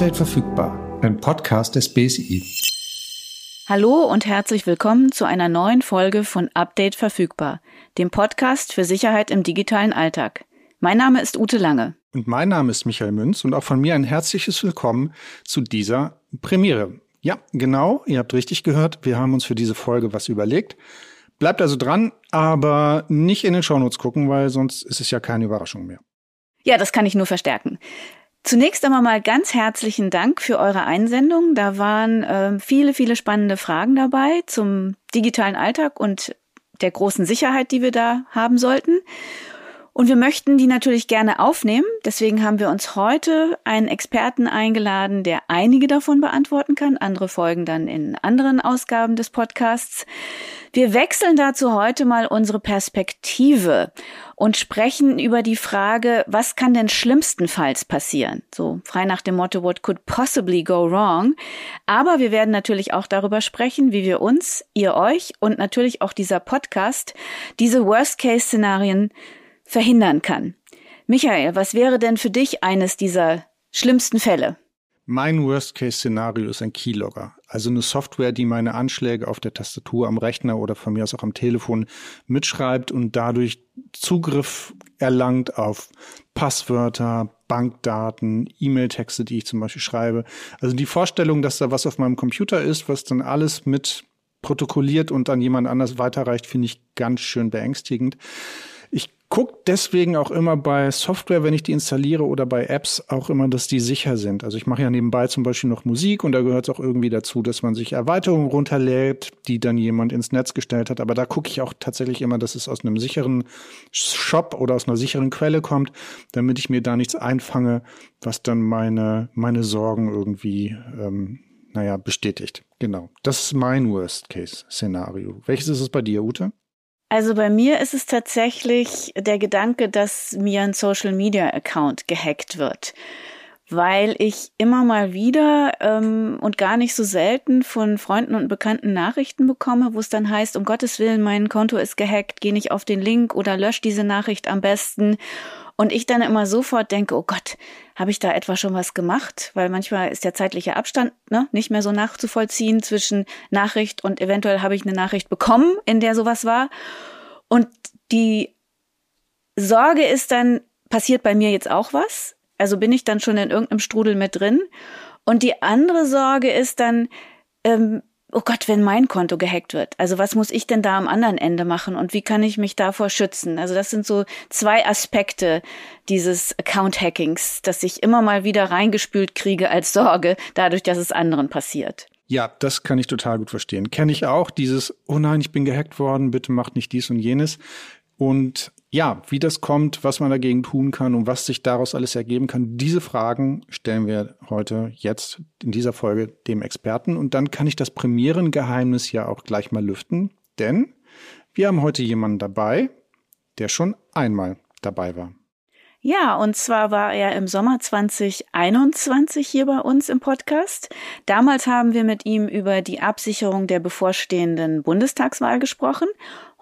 Update verfügbar, ein Podcast des BSI. Hallo und herzlich willkommen zu einer neuen Folge von Update verfügbar, dem Podcast für Sicherheit im digitalen Alltag. Mein Name ist Ute Lange. Und mein Name ist Michael Münz und auch von mir ein herzliches Willkommen zu dieser Premiere. Ja, genau, ihr habt richtig gehört, wir haben uns für diese Folge was überlegt. Bleibt also dran, aber nicht in den Shownotes gucken, weil sonst ist es ja keine Überraschung mehr. Ja, das kann ich nur verstärken. Zunächst einmal mal ganz herzlichen Dank für eure Einsendung. Da waren äh, viele, viele spannende Fragen dabei zum digitalen Alltag und der großen Sicherheit, die wir da haben sollten. Und wir möchten die natürlich gerne aufnehmen. Deswegen haben wir uns heute einen Experten eingeladen, der einige davon beantworten kann. Andere folgen dann in anderen Ausgaben des Podcasts. Wir wechseln dazu heute mal unsere Perspektive und sprechen über die Frage, was kann denn schlimmstenfalls passieren? So frei nach dem Motto, what could possibly go wrong? Aber wir werden natürlich auch darüber sprechen, wie wir uns, ihr euch und natürlich auch dieser Podcast diese Worst-Case-Szenarien verhindern kann. Michael, was wäre denn für dich eines dieser schlimmsten Fälle? Mein Worst-Case-Szenario ist ein Keylogger, also eine Software, die meine Anschläge auf der Tastatur am Rechner oder von mir aus auch am Telefon mitschreibt und dadurch Zugriff erlangt auf Passwörter, Bankdaten, E-Mail-Texte, die ich zum Beispiel schreibe. Also die Vorstellung, dass da was auf meinem Computer ist, was dann alles mit protokolliert und an jemand anders weiterreicht, finde ich ganz schön beängstigend gucke deswegen auch immer bei Software, wenn ich die installiere oder bei Apps auch immer, dass die sicher sind. Also ich mache ja nebenbei zum Beispiel noch Musik und da gehört es auch irgendwie dazu, dass man sich Erweiterungen runterlädt, die dann jemand ins Netz gestellt hat. Aber da gucke ich auch tatsächlich immer, dass es aus einem sicheren Shop oder aus einer sicheren Quelle kommt, damit ich mir da nichts einfange, was dann meine, meine Sorgen irgendwie, ähm, naja, bestätigt. Genau. Das ist mein Worst-Case-Szenario. Welches ist es bei dir, Ute? Also bei mir ist es tatsächlich der Gedanke, dass mir ein Social Media Account gehackt wird, weil ich immer mal wieder ähm, und gar nicht so selten von Freunden und Bekannten Nachrichten bekomme, wo es dann heißt, um Gottes Willen, mein Konto ist gehackt, geh nicht auf den Link oder lösch diese Nachricht am besten. Und ich dann immer sofort denke, oh Gott, habe ich da etwa schon was gemacht? Weil manchmal ist der zeitliche Abstand ne, nicht mehr so nachzuvollziehen zwischen Nachricht und eventuell habe ich eine Nachricht bekommen, in der sowas war. Und die Sorge ist dann, passiert bei mir jetzt auch was? Also bin ich dann schon in irgendeinem Strudel mit drin? Und die andere Sorge ist dann, ähm, oh Gott, wenn mein Konto gehackt wird. Also was muss ich denn da am anderen Ende machen und wie kann ich mich davor schützen? Also das sind so zwei Aspekte dieses Account-Hackings, dass ich immer mal wieder reingespült kriege als Sorge, dadurch, dass es anderen passiert. Ja, das kann ich total gut verstehen. Kenne ich auch dieses, oh nein, ich bin gehackt worden, bitte macht nicht dies und jenes. Und ja, wie das kommt, was man dagegen tun kann und was sich daraus alles ergeben kann, diese Fragen stellen wir heute jetzt in dieser Folge dem Experten. Und dann kann ich das Premierengeheimnis ja auch gleich mal lüften, denn wir haben heute jemanden dabei, der schon einmal dabei war. Ja, und zwar war er im Sommer 2021 hier bei uns im Podcast. Damals haben wir mit ihm über die Absicherung der bevorstehenden Bundestagswahl gesprochen.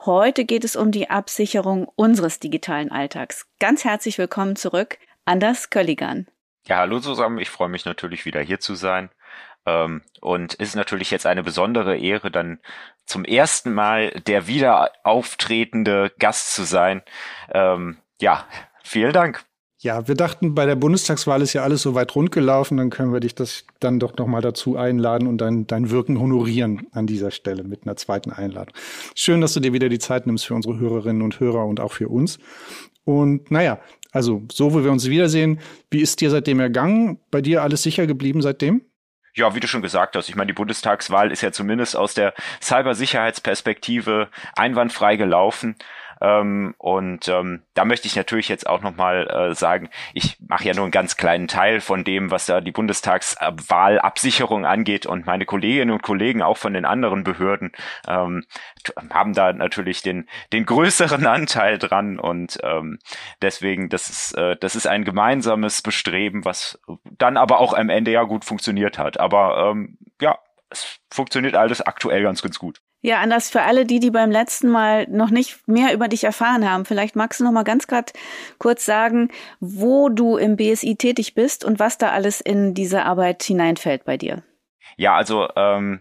Heute geht es um die Absicherung unseres digitalen Alltags. Ganz herzlich willkommen zurück, Anders Kölligan. Ja, hallo zusammen. Ich freue mich natürlich wieder hier zu sein. Ähm, und ist natürlich jetzt eine besondere Ehre, dann zum ersten Mal der wieder auftretende Gast zu sein. Ähm, ja, Vielen Dank. Ja, wir dachten, bei der Bundestagswahl ist ja alles so weit rund gelaufen, dann können wir dich das dann doch nochmal dazu einladen und dein, dein Wirken honorieren an dieser Stelle mit einer zweiten Einladung. Schön, dass du dir wieder die Zeit nimmst für unsere Hörerinnen und Hörer und auch für uns. Und naja, also so, wo wir uns wiedersehen, wie ist dir seitdem ergangen? Bei dir alles sicher geblieben seitdem? Ja, wie du schon gesagt hast, ich meine, die Bundestagswahl ist ja zumindest aus der Cybersicherheitsperspektive einwandfrei gelaufen. Ähm, und ähm, da möchte ich natürlich jetzt auch nochmal äh, sagen, ich mache ja nur einen ganz kleinen Teil von dem, was da die Bundestagswahlabsicherung angeht und meine Kolleginnen und Kollegen auch von den anderen Behörden ähm, haben da natürlich den, den größeren Anteil dran und ähm, deswegen, das ist, äh, das ist ein gemeinsames Bestreben, was dann aber auch am Ende ja gut funktioniert hat. Aber ähm, ja, es funktioniert alles aktuell ganz, ganz gut. Ja, anders für alle die, die beim letzten Mal noch nicht mehr über dich erfahren haben. Vielleicht magst du noch mal ganz grad kurz sagen, wo du im BSI tätig bist und was da alles in diese Arbeit hineinfällt bei dir. Ja, also ähm,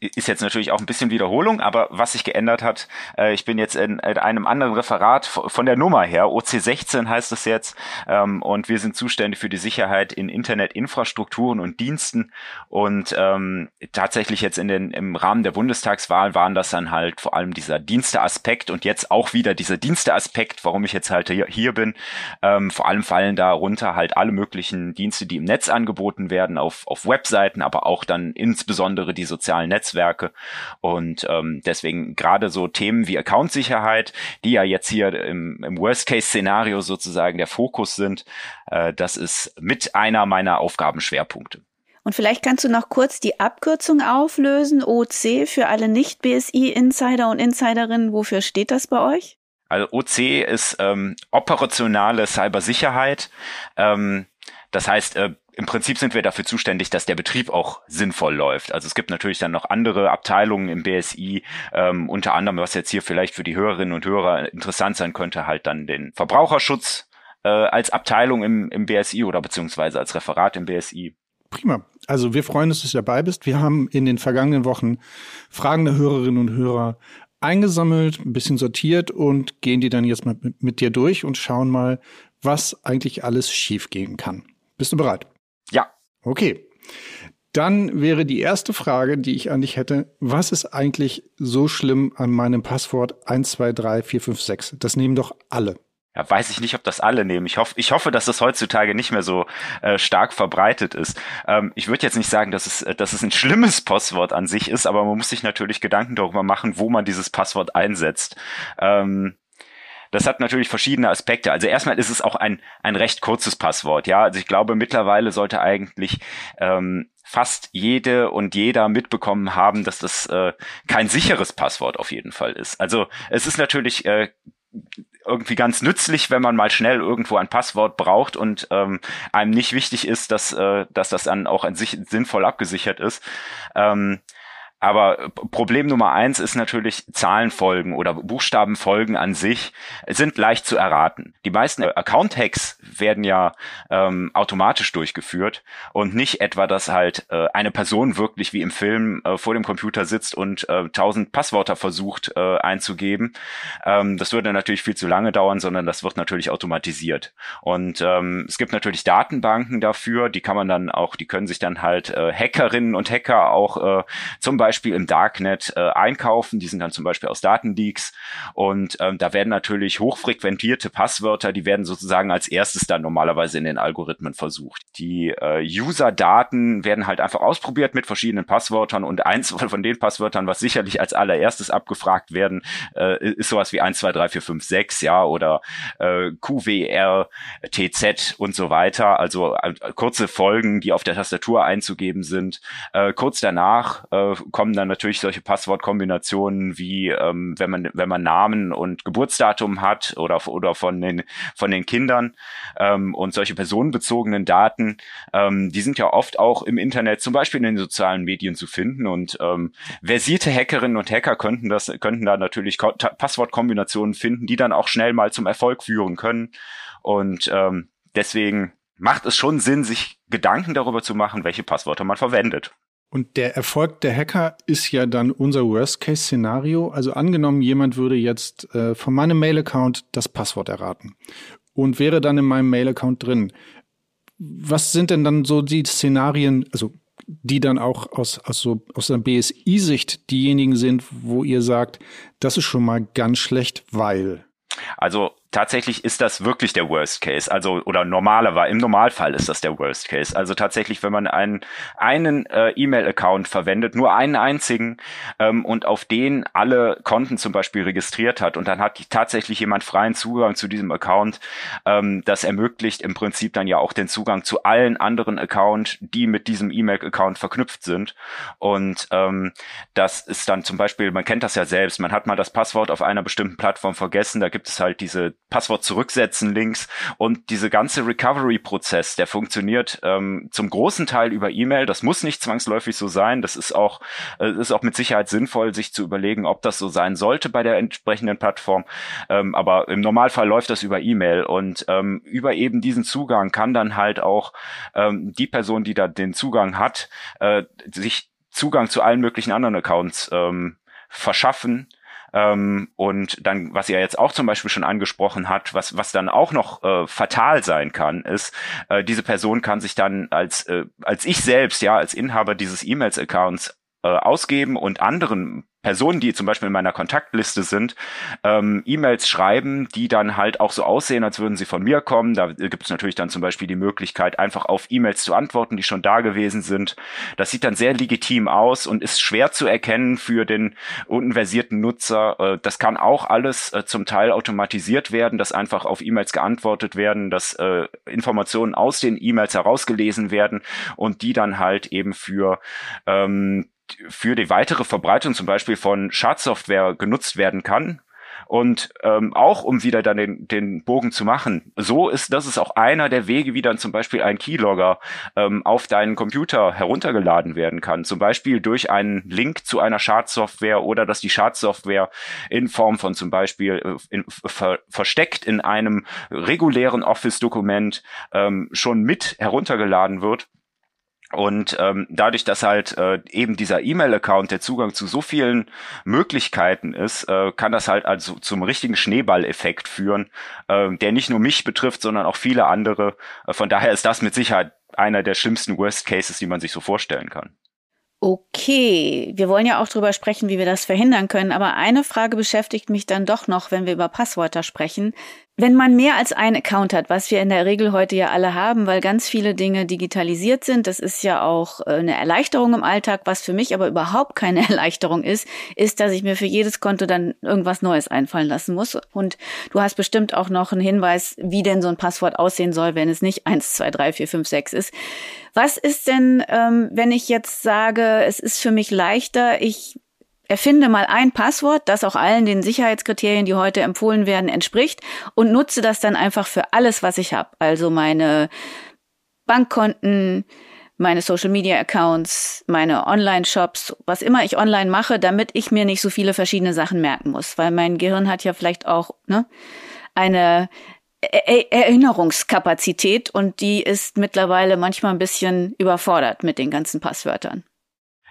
ist jetzt natürlich auch ein bisschen Wiederholung, aber was sich geändert hat, äh, ich bin jetzt in, in, einem anderen Referat von der Nummer her, OC16 heißt es jetzt, ähm, und wir sind zuständig für die Sicherheit in Internetinfrastrukturen und Diensten und ähm, tatsächlich jetzt in den, im Rahmen der Bundestagswahl waren das dann halt vor allem dieser Diensteaspekt und jetzt auch wieder dieser Diensteaspekt, warum ich jetzt halt hier, hier bin. Ähm, vor allem fallen darunter halt alle möglichen Dienste, die im Netz angeboten werden, auf, auf Webseiten, aber auch dann insbesondere die sozialen sozialen Netzwerke. Und ähm, deswegen gerade so Themen wie Accountsicherheit, die ja jetzt hier im, im Worst-Case-Szenario sozusagen der Fokus sind, äh, das ist mit einer meiner Aufgabenschwerpunkte. Und vielleicht kannst du noch kurz die Abkürzung auflösen, OC für alle Nicht-BSI-Insider und Insiderinnen. Wofür steht das bei euch? Also OC ist ähm, operationale Cybersicherheit. Ähm, das heißt, äh, im Prinzip sind wir dafür zuständig, dass der Betrieb auch sinnvoll läuft. Also es gibt natürlich dann noch andere Abteilungen im BSI, ähm, unter anderem, was jetzt hier vielleicht für die Hörerinnen und Hörer interessant sein könnte, halt dann den Verbraucherschutz äh, als Abteilung im, im BSI oder beziehungsweise als Referat im BSI. Prima. Also wir freuen uns, dass du dabei bist. Wir haben in den vergangenen Wochen Fragen der Hörerinnen und Hörer eingesammelt, ein bisschen sortiert und gehen die dann jetzt mal mit, mit dir durch und schauen mal, was eigentlich alles schiefgehen kann. Bist du bereit? Okay. Dann wäre die erste Frage, die ich an dich hätte, was ist eigentlich so schlimm an meinem Passwort 123456? Das nehmen doch alle. Ja, weiß ich nicht, ob das alle nehmen. Ich hoffe, ich hoffe, dass das heutzutage nicht mehr so äh, stark verbreitet ist. Ähm, ich würde jetzt nicht sagen, dass es, dass es ein schlimmes Passwort an sich ist, aber man muss sich natürlich Gedanken darüber machen, wo man dieses Passwort einsetzt. Ähm, das hat natürlich verschiedene Aspekte. Also erstmal ist es auch ein, ein recht kurzes Passwort. Ja, also ich glaube, mittlerweile sollte eigentlich ähm, fast jede und jeder mitbekommen haben, dass das äh, kein sicheres Passwort auf jeden Fall ist. Also es ist natürlich äh, irgendwie ganz nützlich, wenn man mal schnell irgendwo ein Passwort braucht und ähm, einem nicht wichtig ist, dass, äh, dass das dann auch an sich sinnvoll abgesichert ist. Ähm, aber Problem Nummer eins ist natürlich Zahlenfolgen oder Buchstabenfolgen an sich sind leicht zu erraten. Die meisten Account-Hacks werden ja ähm, automatisch durchgeführt und nicht etwa, dass halt äh, eine Person wirklich wie im Film äh, vor dem Computer sitzt und äh, tausend Passwörter versucht äh, einzugeben. Ähm, das würde natürlich viel zu lange dauern, sondern das wird natürlich automatisiert. Und ähm, es gibt natürlich Datenbanken dafür, die kann man dann auch, die können sich dann halt äh, Hackerinnen und Hacker auch äh, zum Beispiel Beispiel im Darknet äh, einkaufen. Die sind dann zum Beispiel aus Datenleaks. Und ähm, da werden natürlich hochfrequentierte Passwörter, die werden sozusagen als erstes dann normalerweise in den Algorithmen versucht. Die äh, User-Daten werden halt einfach ausprobiert mit verschiedenen Passwörtern und eins von den Passwörtern, was sicherlich als allererstes abgefragt werden, äh, ist sowas wie 1, 2, 3, 4, 5, 6, ja, oder äh, QWR, TZ und so weiter. Also äh, kurze Folgen, die auf der Tastatur einzugeben sind. Äh, kurz danach äh, kommen dann natürlich solche Passwortkombinationen wie ähm, wenn man wenn man Namen und Geburtsdatum hat oder oder von den von den Kindern ähm, und solche personenbezogenen Daten, ähm, die sind ja oft auch im Internet, zum Beispiel in den sozialen Medien zu finden und ähm, versierte Hackerinnen und Hacker könnten das könnten da natürlich Ko Passwortkombinationen finden, die dann auch schnell mal zum Erfolg führen können und ähm, deswegen macht es schon Sinn, sich Gedanken darüber zu machen, welche Passwörter man verwendet. Und der Erfolg der Hacker ist ja dann unser Worst-Case-Szenario. Also angenommen, jemand würde jetzt äh, von meinem Mail-Account das Passwort erraten und wäre dann in meinem Mail-Account drin. Was sind denn dann so die Szenarien, also die dann auch aus, aus, so, aus der BSI-Sicht diejenigen sind, wo ihr sagt, das ist schon mal ganz schlecht, weil? Also tatsächlich ist das wirklich der Worst Case. Also, oder normalerweise, im Normalfall ist das der Worst Case. Also tatsächlich, wenn man einen, einen äh, E-Mail-Account verwendet, nur einen einzigen, ähm, und auf den alle Konten zum Beispiel registriert hat und dann hat tatsächlich jemand freien Zugang zu diesem Account, ähm, das ermöglicht im Prinzip dann ja auch den Zugang zu allen anderen Accounts, die mit diesem E-Mail-Account verknüpft sind. Und ähm, das ist dann zum Beispiel, man kennt das ja selbst, man hat mal das Passwort auf einer bestimmten Plattform vergessen, da gibt es halt diese Passwort zurücksetzen links und diese ganze Recovery-Prozess, der funktioniert ähm, zum großen Teil über E-Mail. Das muss nicht zwangsläufig so sein. Das ist auch äh, ist auch mit Sicherheit sinnvoll, sich zu überlegen, ob das so sein sollte bei der entsprechenden Plattform. Ähm, aber im Normalfall läuft das über E-Mail und ähm, über eben diesen Zugang kann dann halt auch ähm, die Person, die da den Zugang hat, äh, sich Zugang zu allen möglichen anderen Accounts ähm, verschaffen ähm, und dann, was er jetzt auch zum Beispiel schon angesprochen hat, was, was dann auch noch äh, fatal sein kann, ist, äh, diese Person kann sich dann als, äh, als ich selbst, ja, als Inhaber dieses E-Mails-Accounts äh, ausgeben und anderen Personen, die zum Beispiel in meiner Kontaktliste sind, ähm, E-Mails schreiben, die dann halt auch so aussehen, als würden sie von mir kommen. Da gibt es natürlich dann zum Beispiel die Möglichkeit, einfach auf E-Mails zu antworten, die schon da gewesen sind. Das sieht dann sehr legitim aus und ist schwer zu erkennen für den unversierten Nutzer. Äh, das kann auch alles äh, zum Teil automatisiert werden, dass einfach auf E-Mails geantwortet werden, dass äh, Informationen aus den E-Mails herausgelesen werden und die dann halt eben für ähm, für die weitere Verbreitung zum Beispiel von Schadsoftware genutzt werden kann. Und ähm, auch um wieder dann den, den Bogen zu machen, so ist das ist auch einer der Wege, wie dann zum Beispiel ein Keylogger ähm, auf deinen Computer heruntergeladen werden kann. Zum Beispiel durch einen Link zu einer Schadsoftware oder dass die Schadsoftware in Form von zum Beispiel äh, in, ver, versteckt in einem regulären Office-Dokument ähm, schon mit heruntergeladen wird und ähm, dadurch, dass halt äh, eben dieser E-Mail-Account der Zugang zu so vielen Möglichkeiten ist, äh, kann das halt also zum richtigen Schneeballeffekt führen, äh, der nicht nur mich betrifft, sondern auch viele andere. Äh, von daher ist das mit Sicherheit einer der schlimmsten Worst Cases, die man sich so vorstellen kann. Okay, wir wollen ja auch darüber sprechen, wie wir das verhindern können, aber eine Frage beschäftigt mich dann doch noch, wenn wir über Passwörter sprechen. Wenn man mehr als einen Account hat, was wir in der Regel heute ja alle haben, weil ganz viele Dinge digitalisiert sind, das ist ja auch äh, eine Erleichterung im Alltag. Was für mich aber überhaupt keine Erleichterung ist, ist, dass ich mir für jedes Konto dann irgendwas Neues einfallen lassen muss. Und du hast bestimmt auch noch einen Hinweis, wie denn so ein Passwort aussehen soll, wenn es nicht 1, 2, 3, 4, 5, 6 ist. Was ist denn, ähm, wenn ich jetzt sage, es ist für mich leichter, ich Erfinde mal ein Passwort, das auch allen den Sicherheitskriterien, die heute empfohlen werden, entspricht und nutze das dann einfach für alles, was ich habe. Also meine Bankkonten, meine Social Media Accounts, meine Online Shops, was immer ich online mache, damit ich mir nicht so viele verschiedene Sachen merken muss, weil mein Gehirn hat ja vielleicht auch ne, eine Erinnerungskapazität und die ist mittlerweile manchmal ein bisschen überfordert mit den ganzen Passwörtern.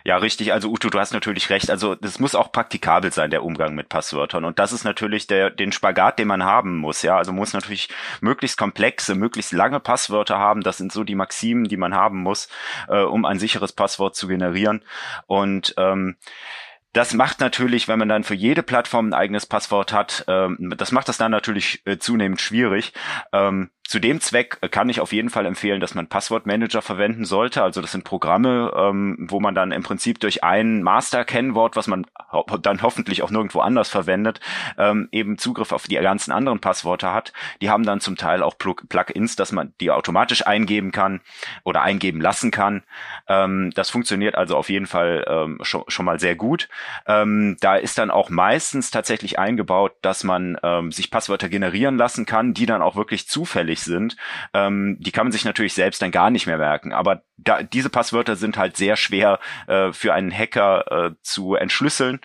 Ja, richtig. Also Uto, du hast natürlich recht. Also das muss auch praktikabel sein, der Umgang mit Passwörtern. Und das ist natürlich der, den Spagat, den man haben muss. Ja, also muss natürlich möglichst komplexe, möglichst lange Passwörter haben. Das sind so die Maximen, die man haben muss, äh, um ein sicheres Passwort zu generieren. Und ähm, das macht natürlich, wenn man dann für jede Plattform ein eigenes Passwort hat, ähm, das macht das dann natürlich äh, zunehmend schwierig. Ähm, zu dem Zweck kann ich auf jeden Fall empfehlen, dass man Passwortmanager verwenden sollte. Also das sind Programme, ähm, wo man dann im Prinzip durch ein Master-Kennwort, was man ho dann hoffentlich auch nirgendwo anders verwendet, ähm, eben Zugriff auf die ganzen anderen Passwörter hat. Die haben dann zum Teil auch Plug Plugins, dass man die automatisch eingeben kann oder eingeben lassen kann. Ähm, das funktioniert also auf jeden Fall ähm, schon, schon mal sehr gut. Ähm, da ist dann auch meistens tatsächlich eingebaut, dass man ähm, sich Passwörter generieren lassen kann, die dann auch wirklich zufällig sind, ähm, die kann man sich natürlich selbst dann gar nicht mehr merken. Aber da, diese Passwörter sind halt sehr schwer äh, für einen Hacker äh, zu entschlüsseln.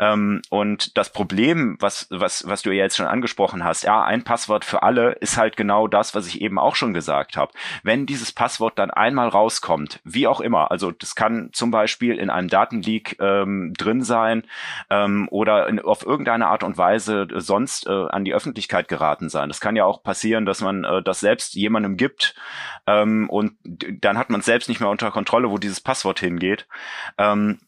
Ähm, und das Problem, was, was, was du ja jetzt schon angesprochen hast, ja, ein Passwort für alle ist halt genau das, was ich eben auch schon gesagt habe. Wenn dieses Passwort dann einmal rauskommt, wie auch immer, also das kann zum Beispiel in einem Datenleak ähm, drin sein ähm, oder in, auf irgendeine Art und Weise sonst äh, an die Öffentlichkeit geraten sein. Das kann ja auch passieren, dass man äh, das selbst jemandem gibt ähm, und dann hat man selbst nicht mehr unter Kontrolle, wo dieses Passwort hingeht. Ähm,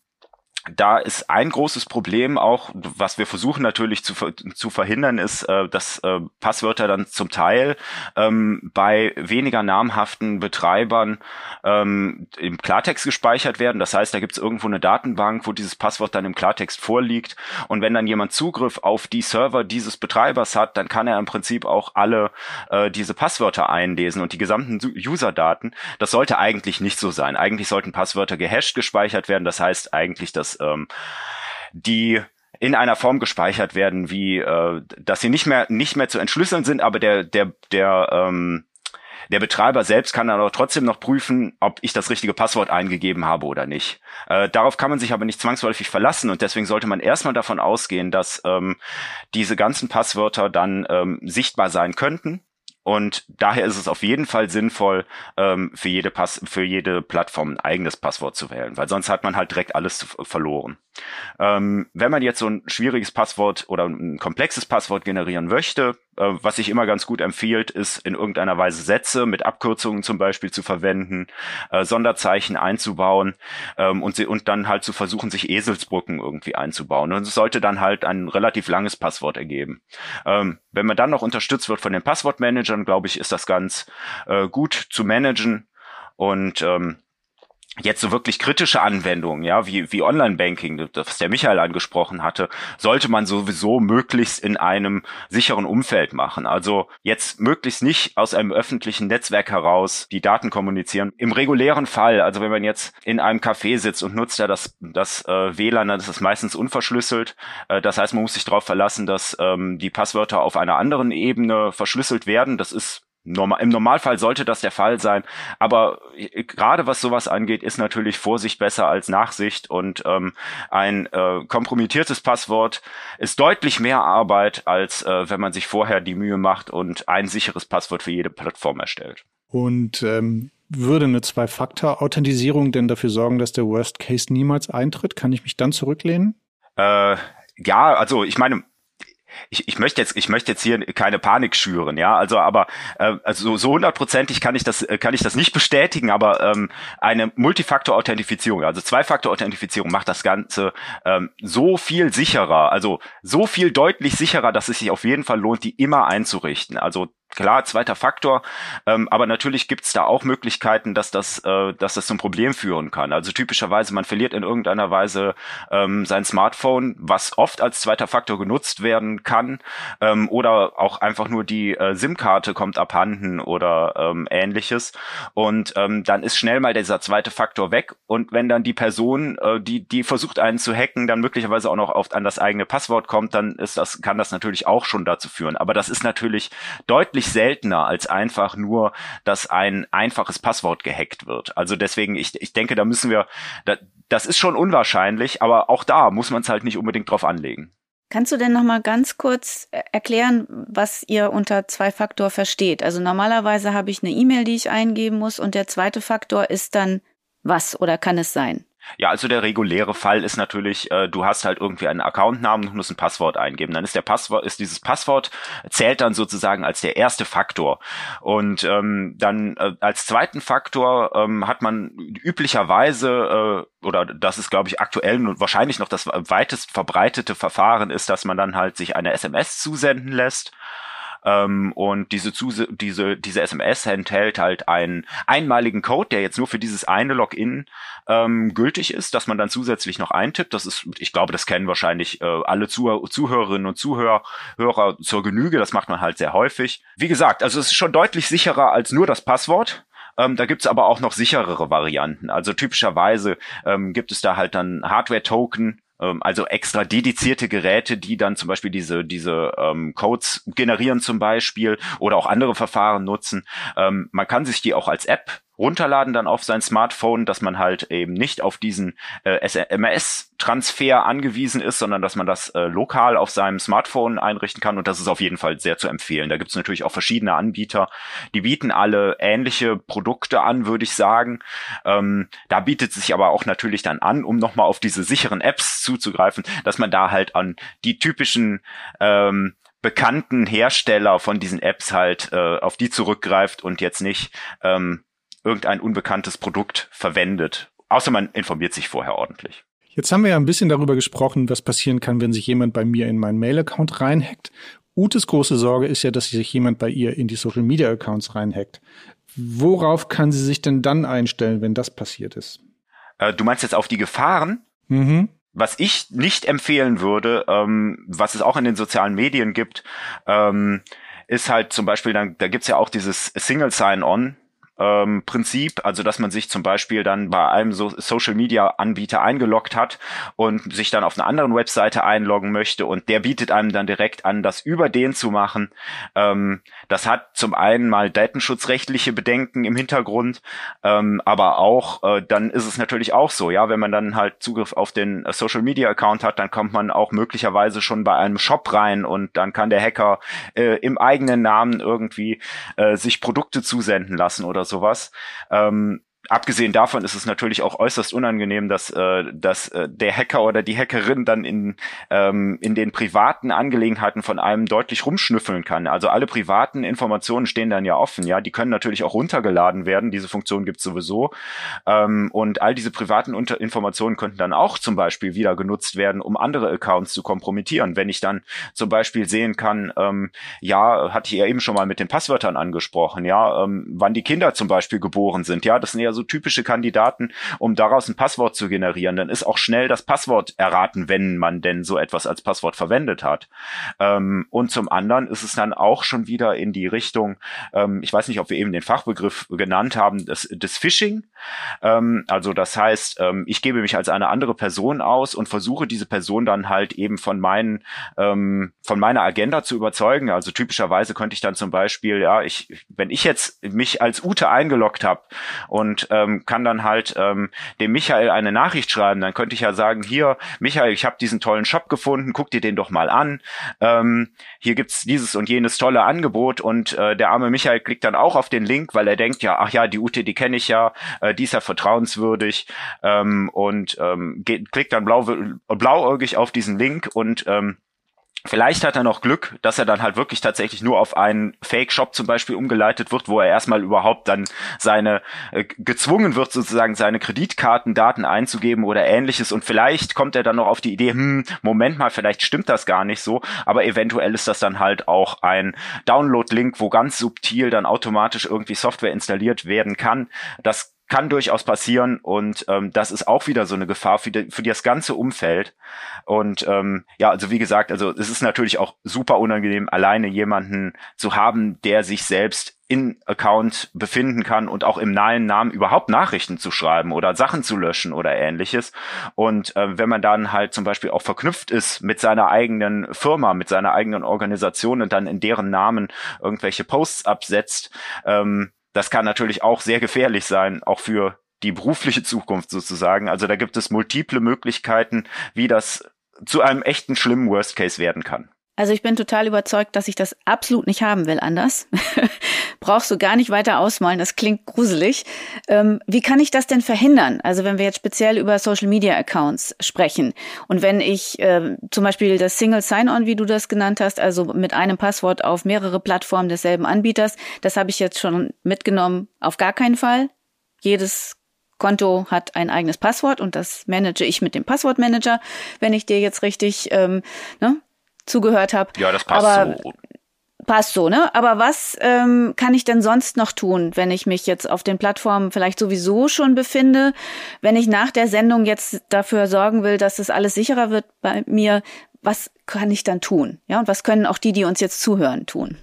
da ist ein großes Problem auch, was wir versuchen natürlich zu, zu verhindern, ist, äh, dass äh, Passwörter dann zum Teil ähm, bei weniger namhaften Betreibern ähm, im Klartext gespeichert werden. Das heißt, da gibt es irgendwo eine Datenbank, wo dieses Passwort dann im Klartext vorliegt. Und wenn dann jemand Zugriff auf die Server dieses Betreibers hat, dann kann er im Prinzip auch alle äh, diese Passwörter einlesen und die gesamten User-Daten. Das sollte eigentlich nicht so sein. Eigentlich sollten Passwörter gehasht gespeichert werden. Das heißt eigentlich, dass ähm, die in einer Form gespeichert werden, wie äh, dass sie nicht mehr nicht mehr zu entschlüsseln sind, aber der der der ähm, der Betreiber selbst kann dann auch trotzdem noch prüfen, ob ich das richtige Passwort eingegeben habe oder nicht. Äh, darauf kann man sich aber nicht zwangsläufig verlassen und deswegen sollte man erstmal davon ausgehen, dass ähm, diese ganzen Passwörter dann ähm, sichtbar sein könnten und daher ist es auf jeden Fall sinnvoll, ähm, für jede Pass für jede Plattform ein eigenes Passwort zu wählen, weil sonst hat man halt direkt alles verloren. Ähm, wenn man jetzt so ein schwieriges Passwort oder ein komplexes Passwort generieren möchte, äh, was sich immer ganz gut empfiehlt, ist in irgendeiner Weise Sätze mit Abkürzungen zum Beispiel zu verwenden, äh, Sonderzeichen einzubauen ähm, und, sie, und dann halt zu versuchen, sich Eselsbrücken irgendwie einzubauen. Und es sollte dann halt ein relativ langes Passwort ergeben. Ähm, wenn man dann noch unterstützt wird von den Passwortmanagern, glaube ich, ist das ganz äh, gut zu managen. Und ähm, jetzt so wirklich kritische Anwendungen, ja, wie, wie Online-Banking, das der Michael angesprochen hatte, sollte man sowieso möglichst in einem sicheren Umfeld machen. Also jetzt möglichst nicht aus einem öffentlichen Netzwerk heraus die Daten kommunizieren. Im regulären Fall, also wenn man jetzt in einem Café sitzt und nutzt ja das, das äh, WLAN, dann ist es meistens unverschlüsselt. Äh, das heißt, man muss sich darauf verlassen, dass ähm, die Passwörter auf einer anderen Ebene verschlüsselt werden. Das ist Normal, Im Normalfall sollte das der Fall sein, aber äh, gerade was sowas angeht, ist natürlich Vorsicht besser als Nachsicht und ähm, ein äh, kompromittiertes Passwort ist deutlich mehr Arbeit, als äh, wenn man sich vorher die Mühe macht und ein sicheres Passwort für jede Plattform erstellt. Und ähm, würde eine Zwei-Faktor-Authentisierung denn dafür sorgen, dass der Worst Case niemals eintritt? Kann ich mich dann zurücklehnen? Äh, ja, also ich meine, ich, ich möchte jetzt, ich möchte jetzt hier keine Panik schüren, ja, also aber äh, also so hundertprozentig kann ich das, äh, kann ich das nicht bestätigen, aber ähm, eine Multifaktor-Authentifizierung, also Zwei-Faktor-Authentifizierung macht das Ganze ähm, so viel sicherer, also so viel deutlich sicherer, dass es sich auf jeden Fall lohnt, die immer einzurichten. Also Klar, zweiter Faktor, ähm, aber natürlich gibt's da auch Möglichkeiten, dass das, äh, dass das zum Problem führen kann. Also typischerweise, man verliert in irgendeiner Weise ähm, sein Smartphone, was oft als zweiter Faktor genutzt werden kann, ähm, oder auch einfach nur die äh, SIM-Karte kommt abhanden oder ähm, ähnliches. Und ähm, dann ist schnell mal dieser zweite Faktor weg. Und wenn dann die Person, äh, die, die versucht einen zu hacken, dann möglicherweise auch noch oft an das eigene Passwort kommt, dann ist das, kann das natürlich auch schon dazu führen. Aber das ist natürlich deutlich deutlich seltener als einfach nur, dass ein einfaches Passwort gehackt wird. Also deswegen, ich, ich denke, da müssen wir, da, das ist schon unwahrscheinlich, aber auch da muss man es halt nicht unbedingt drauf anlegen. Kannst du denn noch mal ganz kurz äh, erklären, was ihr unter Zwei-Faktor versteht? Also normalerweise habe ich eine E-Mail, die ich eingeben muss und der zweite Faktor ist dann was oder kann es sein? Ja, also der reguläre Fall ist natürlich, äh, du hast halt irgendwie einen Accountnamen und musst ein Passwort eingeben. Dann ist der Passwort, ist dieses Passwort zählt dann sozusagen als der erste Faktor. Und ähm, dann äh, als zweiten Faktor ähm, hat man üblicherweise äh, oder das ist glaube ich aktuell und wahrscheinlich noch das weitest verbreitete Verfahren ist, dass man dann halt sich eine SMS zusenden lässt ähm, und diese, Zuse diese, diese SMS enthält halt einen einmaligen Code, der jetzt nur für dieses eine Login ähm, gültig ist, dass man dann zusätzlich noch eintippt. Das ist, ich glaube, das kennen wahrscheinlich äh, alle Zuh Zuhörerinnen und Zuhörer Hörer zur Genüge. Das macht man halt sehr häufig. Wie gesagt, also es ist schon deutlich sicherer als nur das Passwort. Ähm, da gibt's aber auch noch sicherere Varianten. Also typischerweise ähm, gibt es da halt dann Hardware-Token, also extra dedizierte Geräte, die dann zum Beispiel diese, diese ähm, Codes generieren zum Beispiel oder auch andere Verfahren nutzen. Ähm, man kann sich die auch als App runterladen dann auf sein Smartphone, dass man halt eben nicht auf diesen äh, SMS-Transfer angewiesen ist, sondern dass man das äh, lokal auf seinem Smartphone einrichten kann. Und das ist auf jeden Fall sehr zu empfehlen. Da gibt es natürlich auch verschiedene Anbieter, die bieten alle ähnliche Produkte an, würde ich sagen. Ähm, da bietet sich aber auch natürlich dann an, um nochmal auf diese sicheren Apps zuzugreifen, dass man da halt an die typischen ähm, bekannten Hersteller von diesen Apps halt äh, auf die zurückgreift und jetzt nicht ähm, irgendein unbekanntes Produkt verwendet. Außer man informiert sich vorher ordentlich. Jetzt haben wir ja ein bisschen darüber gesprochen, was passieren kann, wenn sich jemand bei mir in meinen Mail-Account reinhackt. Utes große Sorge ist ja, dass sich jemand bei ihr in die Social Media Accounts reinhackt. Worauf kann sie sich denn dann einstellen, wenn das passiert ist? Äh, du meinst jetzt auf die Gefahren? Mhm. Was ich nicht empfehlen würde, ähm, was es auch in den sozialen Medien gibt, ähm, ist halt zum Beispiel, dann, da gibt's ja auch dieses Single Sign-On, ähm, Prinzip, also dass man sich zum Beispiel dann bei einem so Social Media Anbieter eingeloggt hat und sich dann auf einer anderen Webseite einloggen möchte und der bietet einem dann direkt an, das über den zu machen. Ähm, das hat zum einen mal datenschutzrechtliche Bedenken im Hintergrund, ähm, aber auch äh, dann ist es natürlich auch so, ja, wenn man dann halt Zugriff auf den äh, Social Media Account hat, dann kommt man auch möglicherweise schon bei einem Shop rein und dann kann der Hacker äh, im eigenen Namen irgendwie äh, sich Produkte zusenden lassen oder sowas. Ähm, abgesehen davon ist es natürlich auch äußerst unangenehm, dass, äh, dass äh, der Hacker oder die Hackerin dann in, ähm, in den privaten Angelegenheiten von einem deutlich rumschnüffeln kann. Also alle privaten Informationen stehen dann ja offen, ja. Die können natürlich auch runtergeladen werden. Diese Funktion gibt sowieso. Ähm, und all diese privaten Unter Informationen könnten dann auch zum Beispiel wieder genutzt werden, um andere Accounts zu kompromittieren. Wenn ich dann zum Beispiel sehen kann, ähm, ja, hatte ich ja eben schon mal mit den Passwörtern angesprochen, ja, ähm, wann die Kinder zum Beispiel geboren sind, ja, das sind eher so typische Kandidaten, um daraus ein Passwort zu generieren. Dann ist auch schnell das Passwort erraten, wenn man denn so etwas als Passwort verwendet hat. Ähm, und zum anderen ist es dann auch schon wieder in die Richtung, ähm, ich weiß nicht, ob wir eben den Fachbegriff genannt haben, des, des Phishing. Ähm, also das heißt, ähm, ich gebe mich als eine andere Person aus und versuche diese Person dann halt eben von meinen, ähm, von meiner Agenda zu überzeugen. Also typischerweise könnte ich dann zum Beispiel, ja, ich, wenn ich jetzt mich als Ute eingeloggt habe und ähm, kann dann halt ähm, dem Michael eine Nachricht schreiben, dann könnte ich ja sagen, hier, Michael, ich habe diesen tollen Shop gefunden, guck dir den doch mal an. Ähm, hier gibt's dieses und jenes tolle Angebot und äh, der arme Michael klickt dann auch auf den Link, weil er denkt, ja, ach ja, die Ute, die kenne ich ja, die ist ja vertrauenswürdig ähm, und ähm, geht, klickt dann blau, blauäugig auf diesen Link und ähm, Vielleicht hat er noch Glück, dass er dann halt wirklich tatsächlich nur auf einen Fake-Shop zum Beispiel umgeleitet wird, wo er erstmal überhaupt dann seine äh, gezwungen wird, sozusagen seine Kreditkartendaten einzugeben oder ähnliches. Und vielleicht kommt er dann noch auf die Idee, hm, Moment mal, vielleicht stimmt das gar nicht so, aber eventuell ist das dann halt auch ein Download-Link, wo ganz subtil dann automatisch irgendwie Software installiert werden kann. Das kann durchaus passieren und ähm, das ist auch wieder so eine Gefahr für, die, für das ganze Umfeld. Und ähm, ja, also wie gesagt, also es ist natürlich auch super unangenehm, alleine jemanden zu haben, der sich selbst in Account befinden kann und auch im nahen Namen überhaupt Nachrichten zu schreiben oder Sachen zu löschen oder ähnliches. Und äh, wenn man dann halt zum Beispiel auch verknüpft ist mit seiner eigenen Firma, mit seiner eigenen Organisation und dann in deren Namen irgendwelche Posts absetzt, ähm, das kann natürlich auch sehr gefährlich sein, auch für die berufliche Zukunft sozusagen. Also da gibt es multiple Möglichkeiten, wie das zu einem echten schlimmen Worst Case werden kann. Also ich bin total überzeugt, dass ich das absolut nicht haben will anders. Brauchst du gar nicht weiter ausmalen, das klingt gruselig. Ähm, wie kann ich das denn verhindern? Also wenn wir jetzt speziell über Social Media Accounts sprechen und wenn ich äh, zum Beispiel das Single Sign-On, wie du das genannt hast, also mit einem Passwort auf mehrere Plattformen desselben Anbieters, das habe ich jetzt schon mitgenommen, auf gar keinen Fall. Jedes Konto hat ein eigenes Passwort und das manage ich mit dem Passwortmanager, wenn ich dir jetzt richtig ähm, ne, zugehört habe. Ja, das passt Aber, so. Passt so, ne? Aber was ähm, kann ich denn sonst noch tun, wenn ich mich jetzt auf den Plattformen vielleicht sowieso schon befinde? Wenn ich nach der Sendung jetzt dafür sorgen will, dass es alles sicherer wird bei mir, was kann ich dann tun? Ja, und was können auch die, die uns jetzt zuhören, tun?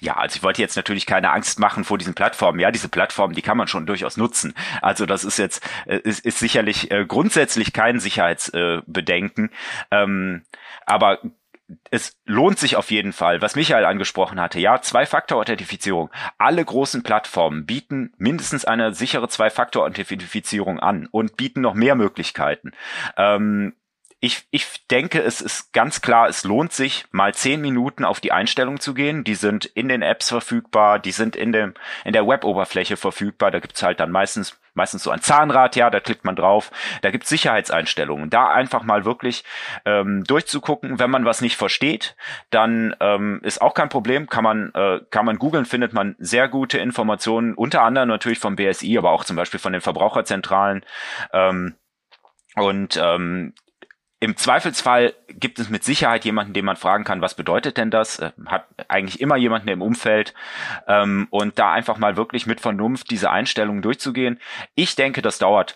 Ja, also ich wollte jetzt natürlich keine Angst machen vor diesen Plattformen. Ja, diese Plattformen, die kann man schon durchaus nutzen. Also das ist jetzt, äh, ist, ist sicherlich äh, grundsätzlich kein Sicherheitsbedenken. Ähm, aber es lohnt sich auf jeden Fall, was Michael angesprochen hatte. Ja, Zwei-Faktor-Authentifizierung. Alle großen Plattformen bieten mindestens eine sichere Zwei-Faktor-Authentifizierung an und bieten noch mehr Möglichkeiten. Ähm, ich, ich denke, es ist ganz klar, es lohnt sich, mal zehn Minuten auf die Einstellung zu gehen. Die sind in den Apps verfügbar, die sind in dem, in der Web-Oberfläche verfügbar. Da gibt's halt dann meistens meistens so ein Zahnrad, ja, da klickt man drauf. Da gibt's Sicherheitseinstellungen. Da einfach mal wirklich ähm, durchzugucken. Wenn man was nicht versteht, dann ähm, ist auch kein Problem. Kann man äh, kann man googeln, findet man sehr gute Informationen, unter anderem natürlich vom BSI, aber auch zum Beispiel von den Verbraucherzentralen. Ähm, und ähm, im Zweifelsfall gibt es mit Sicherheit jemanden, den man fragen kann, was bedeutet denn das? Äh, hat eigentlich immer jemanden im Umfeld ähm, und da einfach mal wirklich mit Vernunft diese Einstellungen durchzugehen. Ich denke, das dauert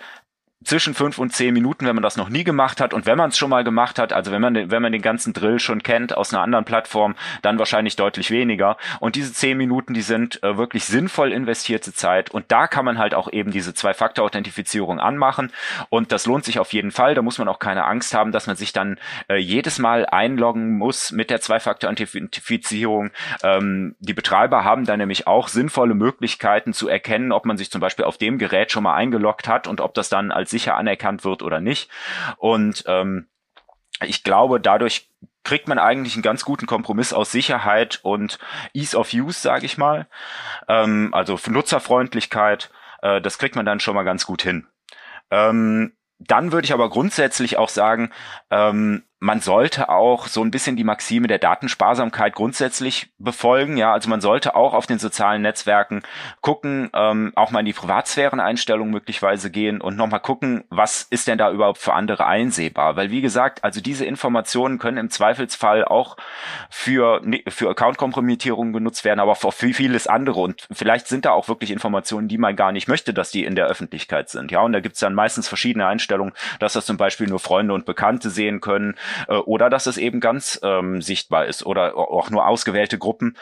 zwischen fünf und zehn Minuten, wenn man das noch nie gemacht hat und wenn man es schon mal gemacht hat, also wenn man wenn man den ganzen Drill schon kennt aus einer anderen Plattform, dann wahrscheinlich deutlich weniger. Und diese zehn Minuten, die sind äh, wirklich sinnvoll investierte Zeit und da kann man halt auch eben diese Zwei-Faktor-Authentifizierung anmachen und das lohnt sich auf jeden Fall. Da muss man auch keine Angst haben, dass man sich dann äh, jedes Mal einloggen muss mit der Zwei-Faktor-Authentifizierung. Ähm, die Betreiber haben da nämlich auch sinnvolle Möglichkeiten zu erkennen, ob man sich zum Beispiel auf dem Gerät schon mal eingeloggt hat und ob das dann als sicher anerkannt wird oder nicht. Und ähm, ich glaube, dadurch kriegt man eigentlich einen ganz guten Kompromiss aus Sicherheit und Ease of Use, sage ich mal. Ähm, also Nutzerfreundlichkeit, äh, das kriegt man dann schon mal ganz gut hin. Ähm, dann würde ich aber grundsätzlich auch sagen, ähm, man sollte auch so ein bisschen die Maxime der Datensparsamkeit grundsätzlich befolgen. Ja, also man sollte auch auf den sozialen Netzwerken gucken, ähm, auch mal in die Privatsphäreneinstellungen möglicherweise gehen und nochmal gucken, was ist denn da überhaupt für andere einsehbar? Weil wie gesagt, also diese Informationen können im Zweifelsfall auch für, für Account-Kompromittierung genutzt werden, aber für vieles andere. Und vielleicht sind da auch wirklich Informationen, die man gar nicht möchte, dass die in der Öffentlichkeit sind. Ja, und da gibt's dann meistens verschiedene Einstellungen, dass das zum Beispiel nur Freunde und Bekannte sehen können äh, oder dass es eben ganz ähm, sichtbar ist oder auch nur ausgewählte Gruppen.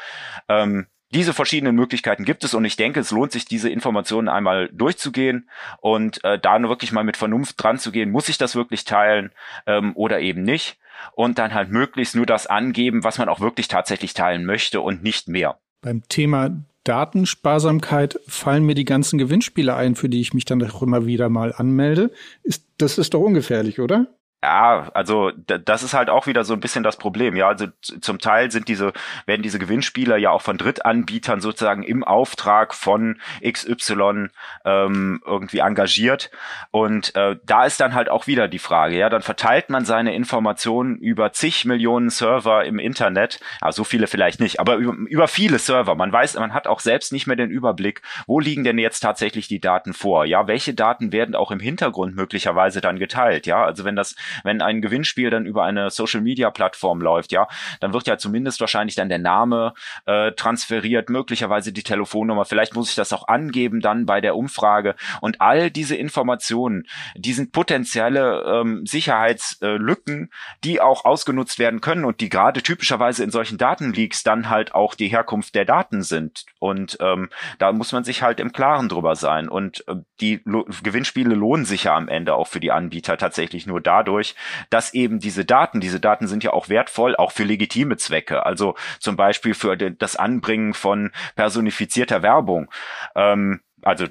Ähm, diese verschiedenen Möglichkeiten gibt es und ich denke, es lohnt sich, diese Informationen einmal durchzugehen und äh, da nur wirklich mal mit Vernunft dran zu gehen. Muss ich das wirklich teilen ähm, oder eben nicht? Und dann halt möglichst nur das angeben, was man auch wirklich tatsächlich teilen möchte und nicht mehr. Beim Thema Datensparsamkeit fallen mir die ganzen Gewinnspiele ein, für die ich mich dann auch immer wieder mal anmelde. Ist, das ist doch ungefährlich, oder? Ja, also das ist halt auch wieder so ein bisschen das Problem. Ja, also zum Teil sind diese werden diese Gewinnspieler ja auch von Drittanbietern sozusagen im Auftrag von XY ähm, irgendwie engagiert und äh, da ist dann halt auch wieder die Frage. Ja, dann verteilt man seine Informationen über zig Millionen Server im Internet. Ja, so viele vielleicht nicht, aber über, über viele Server. Man weiß, man hat auch selbst nicht mehr den Überblick, wo liegen denn jetzt tatsächlich die Daten vor. Ja, welche Daten werden auch im Hintergrund möglicherweise dann geteilt. Ja, also wenn das wenn ein Gewinnspiel dann über eine Social Media Plattform läuft, ja, dann wird ja zumindest wahrscheinlich dann der Name äh, transferiert, möglicherweise die Telefonnummer, vielleicht muss ich das auch angeben dann bei der Umfrage. Und all diese Informationen, die sind potenzielle ähm, Sicherheitslücken, die auch ausgenutzt werden können und die gerade typischerweise in solchen Datenleaks dann halt auch die Herkunft der Daten sind. Und ähm, da muss man sich halt im Klaren drüber sein. Und äh, die Lo Gewinnspiele lohnen sich ja am Ende auch für die Anbieter tatsächlich nur dadurch, dadurch, dass eben diese Daten, diese Daten sind ja auch wertvoll, auch für legitime Zwecke, also zum Beispiel für das Anbringen von personifizierter Werbung. Ähm, also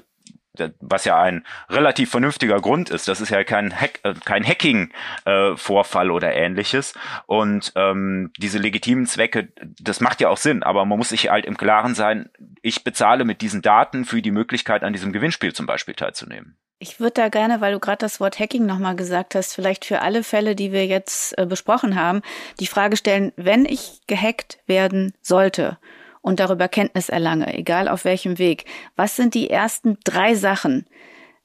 was ja ein relativ vernünftiger Grund ist. Das ist ja kein, Hack, äh, kein Hacking-Vorfall äh, oder ähnliches. Und ähm, diese legitimen Zwecke, das macht ja auch Sinn, aber man muss sich halt im Klaren sein, ich bezahle mit diesen Daten für die Möglichkeit, an diesem Gewinnspiel zum Beispiel teilzunehmen. Ich würde da gerne, weil du gerade das Wort Hacking nochmal gesagt hast, vielleicht für alle Fälle, die wir jetzt äh, besprochen haben, die Frage stellen, wenn ich gehackt werden sollte und darüber Kenntnis erlange, egal auf welchem Weg, was sind die ersten drei Sachen,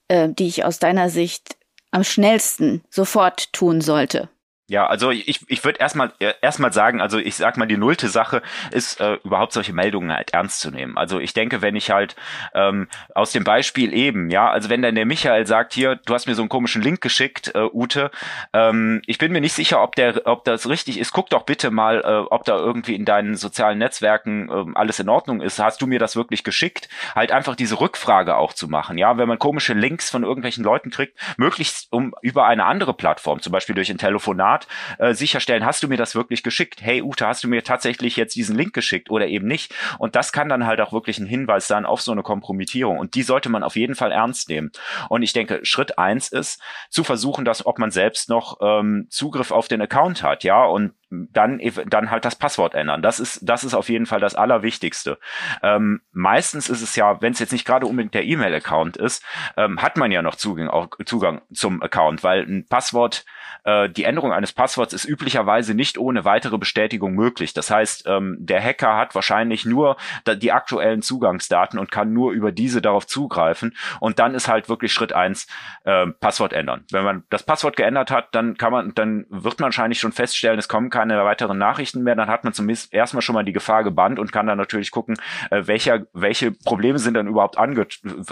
äh, die ich aus deiner Sicht am schnellsten sofort tun sollte? Ja, also ich, ich würde erstmal äh, erstmal sagen, also ich sag mal, die nullte Sache ist äh, überhaupt solche Meldungen halt ernst zu nehmen. Also ich denke, wenn ich halt ähm, aus dem Beispiel eben, ja, also wenn dann der Michael sagt, hier, du hast mir so einen komischen Link geschickt, äh, Ute, ähm, ich bin mir nicht sicher, ob der, ob das richtig ist. Guck doch bitte mal, äh, ob da irgendwie in deinen sozialen Netzwerken äh, alles in Ordnung ist. Hast du mir das wirklich geschickt? Halt einfach diese Rückfrage auch zu machen, ja, wenn man komische Links von irgendwelchen Leuten kriegt, möglichst um über eine andere Plattform, zum Beispiel durch ein Telefonat Telefonat äh, sicherstellen, hast du mir das wirklich geschickt? Hey Ute, hast du mir tatsächlich jetzt diesen Link geschickt oder eben nicht? Und das kann dann halt auch wirklich ein Hinweis sein auf so eine Kompromittierung. Und die sollte man auf jeden Fall ernst nehmen. Und ich denke, Schritt eins ist zu versuchen, dass ob man selbst noch ähm, Zugriff auf den Account hat, ja, und dann, dann halt das Passwort ändern. Das ist, das ist auf jeden Fall das Allerwichtigste. Ähm, meistens ist es ja, wenn es jetzt nicht gerade unbedingt der E-Mail-Account ist, ähm, hat man ja noch Zugang, auch, Zugang zum Account, weil ein Passwort, äh, die Änderung eines eines Passworts ist üblicherweise nicht ohne weitere Bestätigung möglich. Das heißt, ähm, der Hacker hat wahrscheinlich nur die aktuellen Zugangsdaten und kann nur über diese darauf zugreifen. Und dann ist halt wirklich Schritt eins äh, Passwort ändern. Wenn man das Passwort geändert hat, dann kann man, dann wird man wahrscheinlich schon feststellen, es kommen keine weiteren Nachrichten mehr. Dann hat man zumindest erstmal schon mal die Gefahr gebannt und kann dann natürlich gucken, äh, welcher, welche Probleme sind dann überhaupt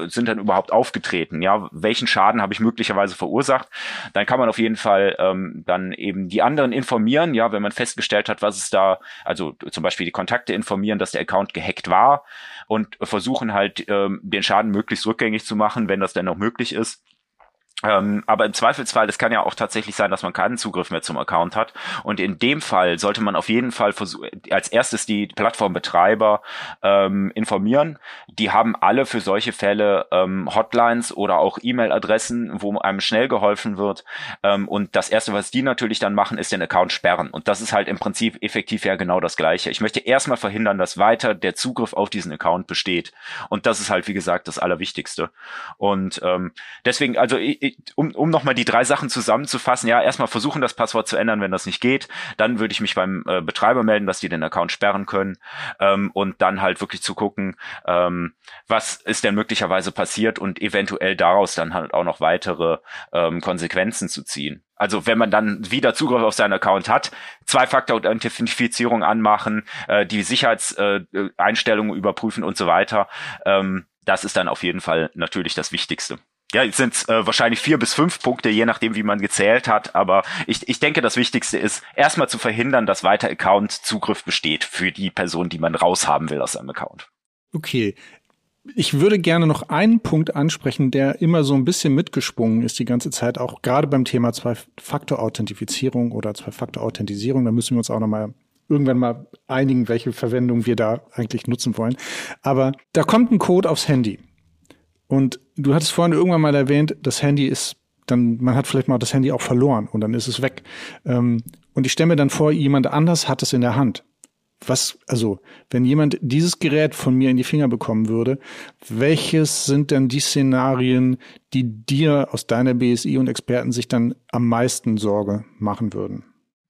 sind dann überhaupt aufgetreten. Ja, welchen Schaden habe ich möglicherweise verursacht? Dann kann man auf jeden Fall ähm, dann eben die anderen informieren. Ja, wenn man festgestellt hat, was es da, also zum Beispiel die Kontakte informieren, dass der Account gehackt war und versuchen halt ähm, den Schaden möglichst rückgängig zu machen, wenn das denn noch möglich ist. Ähm, aber im Zweifelsfall, es kann ja auch tatsächlich sein, dass man keinen Zugriff mehr zum Account hat. Und in dem Fall sollte man auf jeden Fall als erstes die Plattformbetreiber ähm, informieren. Die haben alle für solche Fälle ähm, Hotlines oder auch E-Mail-Adressen, wo einem schnell geholfen wird. Ähm, und das Erste, was die natürlich dann machen, ist den Account sperren. Und das ist halt im Prinzip effektiv ja genau das Gleiche. Ich möchte erstmal verhindern, dass weiter der Zugriff auf diesen Account besteht. Und das ist halt, wie gesagt, das Allerwichtigste. Und ähm, deswegen, also ich, um, um nochmal die drei Sachen zusammenzufassen, ja, erstmal versuchen, das Passwort zu ändern, wenn das nicht geht. Dann würde ich mich beim äh, Betreiber melden, dass die den Account sperren können. Ähm, und dann halt wirklich zu gucken, ähm, was ist denn möglicherweise passiert und eventuell daraus dann halt auch noch weitere ähm, Konsequenzen zu ziehen. Also wenn man dann wieder Zugriff auf seinen Account hat, Zwei-Faktor-Authentifizierung anmachen, äh, die Sicherheitseinstellungen äh, überprüfen und so weiter. Ähm, das ist dann auf jeden Fall natürlich das Wichtigste ja, jetzt sind äh, wahrscheinlich vier bis fünf Punkte, je nachdem, wie man gezählt hat. Aber ich, ich denke, das Wichtigste ist, erstmal zu verhindern, dass weiter Account-Zugriff besteht für die Person, die man raushaben will aus seinem Account. Okay. Ich würde gerne noch einen Punkt ansprechen, der immer so ein bisschen mitgesprungen ist die ganze Zeit, auch gerade beim Thema Zwei-Faktor-Authentifizierung oder Zwei-Faktor-Authentisierung. Da müssen wir uns auch noch mal irgendwann mal einigen, welche Verwendung wir da eigentlich nutzen wollen. Aber da kommt ein Code aufs Handy. Und du hattest vorhin irgendwann mal erwähnt, das Handy ist dann, man hat vielleicht mal das Handy auch verloren und dann ist es weg. Ähm, und ich stelle mir dann vor, jemand anders hat es in der Hand. Was, also, wenn jemand dieses Gerät von mir in die Finger bekommen würde, welches sind denn die Szenarien, die dir aus deiner BSI und Experten sich dann am meisten Sorge machen würden?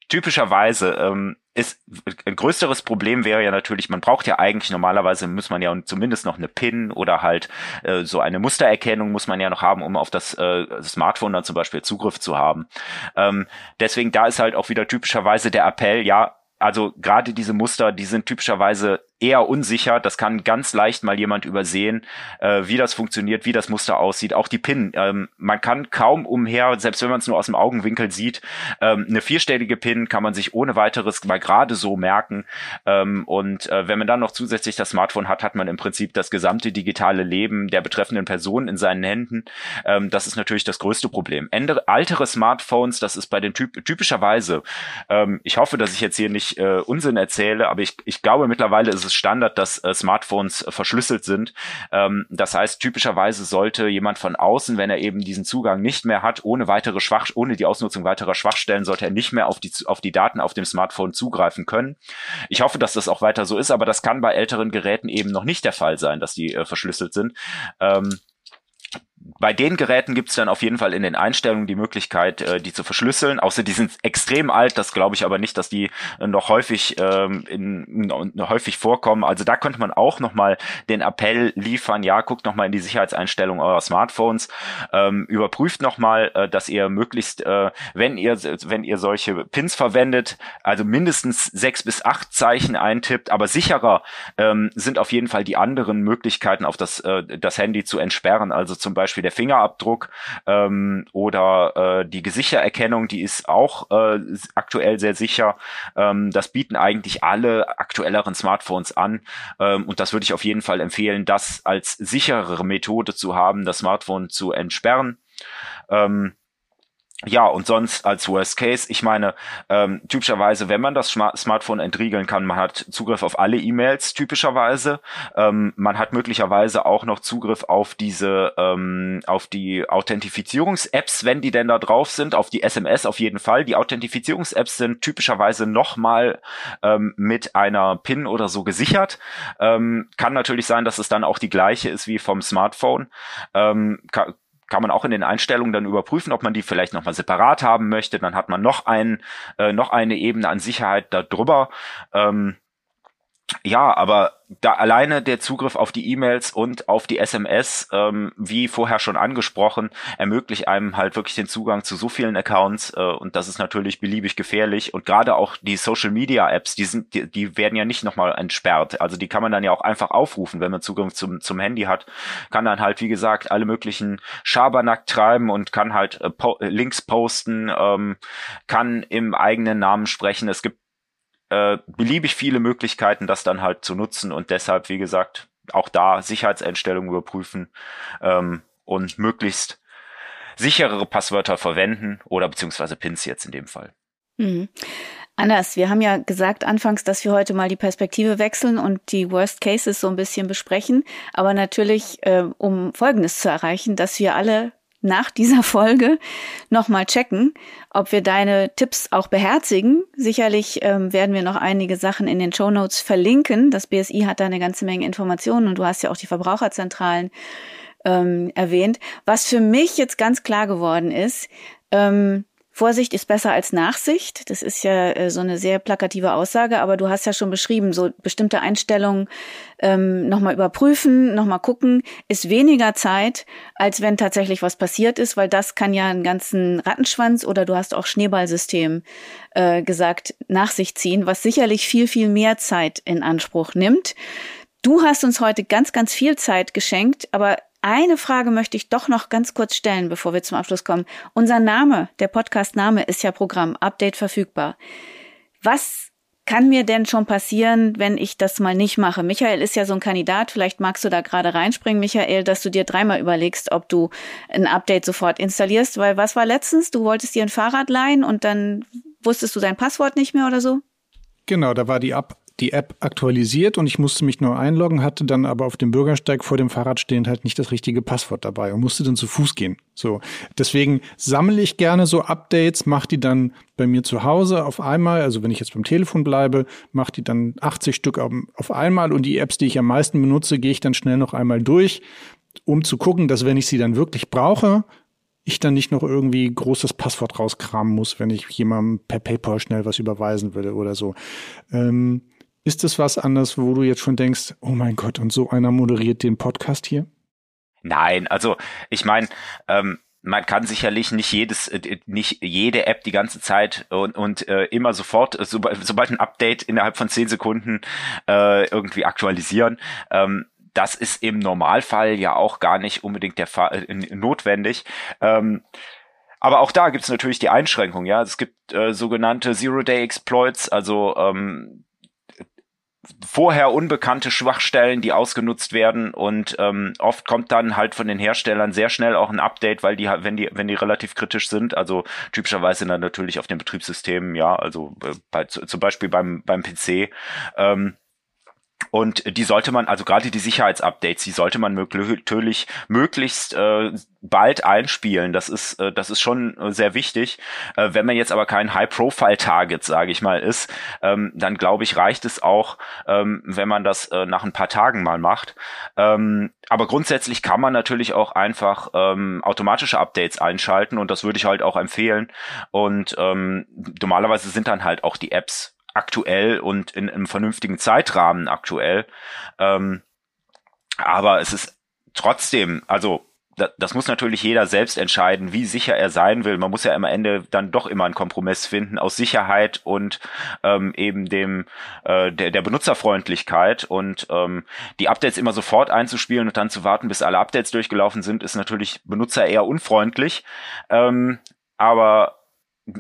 Typischerweise ähm, ist ein größeres Problem wäre ja natürlich, man braucht ja eigentlich normalerweise muss man ja zumindest noch eine PIN oder halt äh, so eine Mustererkennung muss man ja noch haben, um auf das äh, Smartphone dann zum Beispiel Zugriff zu haben. Ähm, deswegen da ist halt auch wieder typischerweise der Appell, ja, also gerade diese Muster, die sind typischerweise eher unsicher. Das kann ganz leicht mal jemand übersehen, äh, wie das funktioniert, wie das Muster aussieht. Auch die PIN. Ähm, man kann kaum umher, selbst wenn man es nur aus dem Augenwinkel sieht, ähm, eine vierstellige PIN kann man sich ohne weiteres mal gerade so merken. Ähm, und äh, wenn man dann noch zusätzlich das Smartphone hat, hat man im Prinzip das gesamte digitale Leben der betreffenden Person in seinen Händen. Ähm, das ist natürlich das größte Problem. Ändere, altere Smartphones, das ist bei den typ typischerweise, ähm, ich hoffe, dass ich jetzt hier nicht äh, Unsinn erzähle, aber ich, ich glaube mittlerweile ist es Standard, dass äh, Smartphones äh, verschlüsselt sind. Ähm, das heißt, typischerweise sollte jemand von außen, wenn er eben diesen Zugang nicht mehr hat, ohne weitere Schwach, ohne die Ausnutzung weiterer Schwachstellen, sollte er nicht mehr auf die, auf die Daten auf dem Smartphone zugreifen können. Ich hoffe, dass das auch weiter so ist, aber das kann bei älteren Geräten eben noch nicht der Fall sein, dass die äh, verschlüsselt sind. Ähm, bei den Geräten gibt es dann auf jeden Fall in den Einstellungen die Möglichkeit, äh, die zu verschlüsseln. Außer die sind extrem alt, das glaube ich aber nicht, dass die äh, noch häufig ähm, in, in, häufig vorkommen. Also da könnte man auch nochmal den Appell liefern, ja, guckt nochmal in die Sicherheitseinstellungen eurer Smartphones, ähm, überprüft nochmal, äh, dass ihr möglichst, äh, wenn ihr wenn ihr solche Pins verwendet, also mindestens sechs bis acht Zeichen eintippt, aber sicherer ähm, sind auf jeden Fall die anderen Möglichkeiten, auf das, äh, das Handy zu entsperren. Also zum Beispiel Beispiel der Fingerabdruck ähm, oder äh, die Gesichtererkennung, die ist auch äh, aktuell sehr sicher. Ähm, das bieten eigentlich alle aktuelleren Smartphones an ähm, und das würde ich auf jeden Fall empfehlen, das als sicherere Methode zu haben, das Smartphone zu entsperren. Ähm, ja, und sonst als Worst Case, ich meine, ähm, typischerweise, wenn man das Smartphone entriegeln kann, man hat Zugriff auf alle E-Mails typischerweise. Ähm, man hat möglicherweise auch noch Zugriff auf diese, ähm, auf die Authentifizierungs-Apps, wenn die denn da drauf sind, auf die SMS auf jeden Fall. Die Authentifizierungs-Apps sind typischerweise nochmal ähm, mit einer PIN oder so gesichert. Ähm, kann natürlich sein, dass es dann auch die gleiche ist wie vom Smartphone. Ähm, man auch in den Einstellungen dann überprüfen, ob man die vielleicht nochmal separat haben möchte. Dann hat man noch ein, äh, noch eine Ebene an Sicherheit darüber. Ähm, ja, aber da alleine der Zugriff auf die E-Mails und auf die SMS, ähm, wie vorher schon angesprochen, ermöglicht einem halt wirklich den Zugang zu so vielen Accounts äh, und das ist natürlich beliebig gefährlich. Und gerade auch die Social Media Apps, die sind, die, die werden ja nicht nochmal entsperrt, also die kann man dann ja auch einfach aufrufen, wenn man Zugang zum zum Handy hat, kann dann halt wie gesagt alle möglichen Schabernack treiben und kann halt äh, po Links posten, ähm, kann im eigenen Namen sprechen. Es gibt äh, beliebig viele Möglichkeiten, das dann halt zu nutzen und deshalb, wie gesagt, auch da Sicherheitseinstellungen überprüfen ähm, und möglichst sicherere Passwörter verwenden oder beziehungsweise Pins jetzt in dem Fall. Mhm. Anders, wir haben ja gesagt anfangs, dass wir heute mal die Perspektive wechseln und die Worst Cases so ein bisschen besprechen. Aber natürlich, äh, um Folgendes zu erreichen, dass wir alle nach dieser Folge nochmal checken, ob wir deine Tipps auch beherzigen. Sicherlich ähm, werden wir noch einige Sachen in den Show Notes verlinken. Das BSI hat da eine ganze Menge Informationen und du hast ja auch die Verbraucherzentralen ähm, erwähnt. Was für mich jetzt ganz klar geworden ist, ähm, Vorsicht ist besser als Nachsicht. Das ist ja äh, so eine sehr plakative Aussage, aber du hast ja schon beschrieben, so bestimmte Einstellungen ähm, nochmal überprüfen, nochmal gucken, ist weniger Zeit, als wenn tatsächlich was passiert ist, weil das kann ja einen ganzen Rattenschwanz oder du hast auch Schneeballsystem äh, gesagt, nach sich ziehen, was sicherlich viel, viel mehr Zeit in Anspruch nimmt. Du hast uns heute ganz, ganz viel Zeit geschenkt, aber eine Frage möchte ich doch noch ganz kurz stellen, bevor wir zum Abschluss kommen. Unser Name, der Podcast-Name ist ja Programm, Update verfügbar. Was kann mir denn schon passieren, wenn ich das mal nicht mache? Michael ist ja so ein Kandidat, vielleicht magst du da gerade reinspringen, Michael, dass du dir dreimal überlegst, ob du ein Update sofort installierst, weil was war letztens? Du wolltest dir ein Fahrrad leihen und dann wusstest du dein Passwort nicht mehr oder so? Genau, da war die Up die App aktualisiert und ich musste mich nur einloggen, hatte dann aber auf dem Bürgersteig vor dem Fahrrad stehend halt nicht das richtige Passwort dabei und musste dann zu Fuß gehen. So. Deswegen sammle ich gerne so Updates, mache die dann bei mir zu Hause auf einmal, also wenn ich jetzt beim Telefon bleibe, mache die dann 80 Stück auf einmal und die Apps, die ich am meisten benutze, gehe ich dann schnell noch einmal durch, um zu gucken, dass wenn ich sie dann wirklich brauche, ich dann nicht noch irgendwie großes Passwort rauskramen muss, wenn ich jemandem per PayPal schnell was überweisen würde oder so. Ähm, ist das was anderes, wo du jetzt schon denkst, oh mein Gott, und so einer moderiert den Podcast hier? Nein, also ich meine, ähm, man kann sicherlich nicht jedes, äh, nicht jede App die ganze Zeit und, und äh, immer sofort, äh, sobald, sobald ein Update innerhalb von zehn Sekunden äh, irgendwie aktualisieren. Ähm, das ist im Normalfall ja auch gar nicht unbedingt der Fall, äh, notwendig. Ähm, aber auch da gibt es natürlich die Einschränkung, ja. Es gibt äh, sogenannte Zero-Day-Exploits, also ähm, vorher unbekannte Schwachstellen, die ausgenutzt werden. Und ähm, oft kommt dann halt von den Herstellern sehr schnell auch ein Update, weil die wenn die wenn die relativ kritisch sind, also typischerweise dann natürlich auf den Betriebssystemen, ja, also äh, bei, zum Beispiel beim beim PC ähm, und die sollte man, also gerade die Sicherheitsupdates, die sollte man natürlich möglichst äh, bald einspielen. Das ist, äh, das ist schon äh, sehr wichtig. Äh, wenn man jetzt aber kein High-Profile-Target, sage ich mal, ist, ähm, dann glaube ich, reicht es auch, ähm, wenn man das äh, nach ein paar Tagen mal macht. Ähm, aber grundsätzlich kann man natürlich auch einfach ähm, automatische Updates einschalten und das würde ich halt auch empfehlen. Und ähm, normalerweise sind dann halt auch die Apps aktuell und in einem vernünftigen Zeitrahmen aktuell. Ähm, aber es ist trotzdem, also das muss natürlich jeder selbst entscheiden, wie sicher er sein will. Man muss ja am Ende dann doch immer einen Kompromiss finden aus Sicherheit und ähm, eben dem äh, der, der Benutzerfreundlichkeit und ähm, die Updates immer sofort einzuspielen und dann zu warten, bis alle Updates durchgelaufen sind, ist natürlich Benutzer eher unfreundlich. Ähm, aber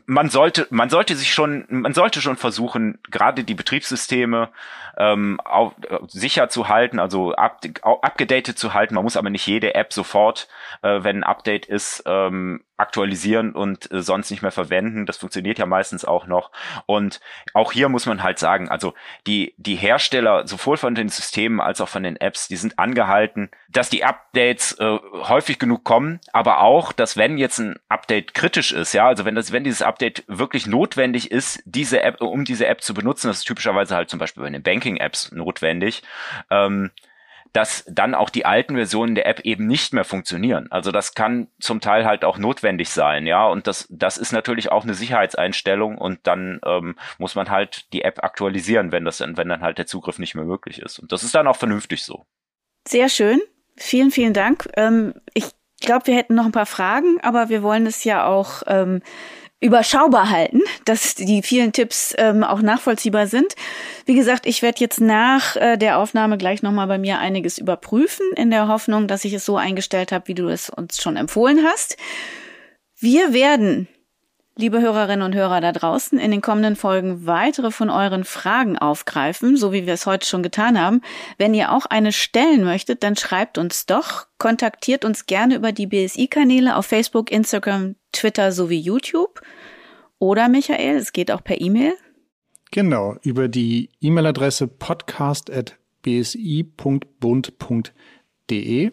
man sollte, man sollte sich schon, man sollte schon versuchen, gerade die Betriebssysteme ähm, auf, äh, sicher zu halten, also up, abgedatet zu halten. Man muss aber nicht jede App sofort, äh, wenn ein Update ist, ähm, aktualisieren und äh, sonst nicht mehr verwenden. Das funktioniert ja meistens auch noch. Und auch hier muss man halt sagen, also die, die Hersteller, sowohl von den Systemen als auch von den Apps, die sind angehalten, dass die Updates äh, häufig genug kommen, aber auch, dass wenn jetzt ein Update kritisch ist, ja, also wenn das, wenn dieses Update wirklich notwendig ist, diese App, um diese App zu benutzen, das ist typischerweise halt zum Beispiel bei den Banking-Apps notwendig, ähm, dass dann auch die alten Versionen der App eben nicht mehr funktionieren. Also das kann zum Teil halt auch notwendig sein, ja. Und das, das ist natürlich auch eine Sicherheitseinstellung und dann ähm, muss man halt die App aktualisieren, wenn das dann, wenn dann halt der Zugriff nicht mehr möglich ist. Und das ist dann auch vernünftig so. Sehr schön. Vielen, vielen Dank. Ähm, ich glaube, wir hätten noch ein paar Fragen, aber wir wollen es ja auch ähm, überschaubar halten, dass die vielen Tipps ähm, auch nachvollziehbar sind. Wie gesagt, ich werde jetzt nach äh, der Aufnahme gleich nochmal bei mir einiges überprüfen, in der Hoffnung, dass ich es so eingestellt habe, wie du es uns schon empfohlen hast. Wir werden liebe Hörerinnen und Hörer da draußen, in den kommenden Folgen weitere von euren Fragen aufgreifen, so wie wir es heute schon getan haben. Wenn ihr auch eine stellen möchtet, dann schreibt uns doch, kontaktiert uns gerne über die BSI-Kanäle auf Facebook, Instagram, Twitter sowie YouTube. Oder Michael, es geht auch per E-Mail. Genau, über die E-Mail-Adresse podcast.bsi.bund.de.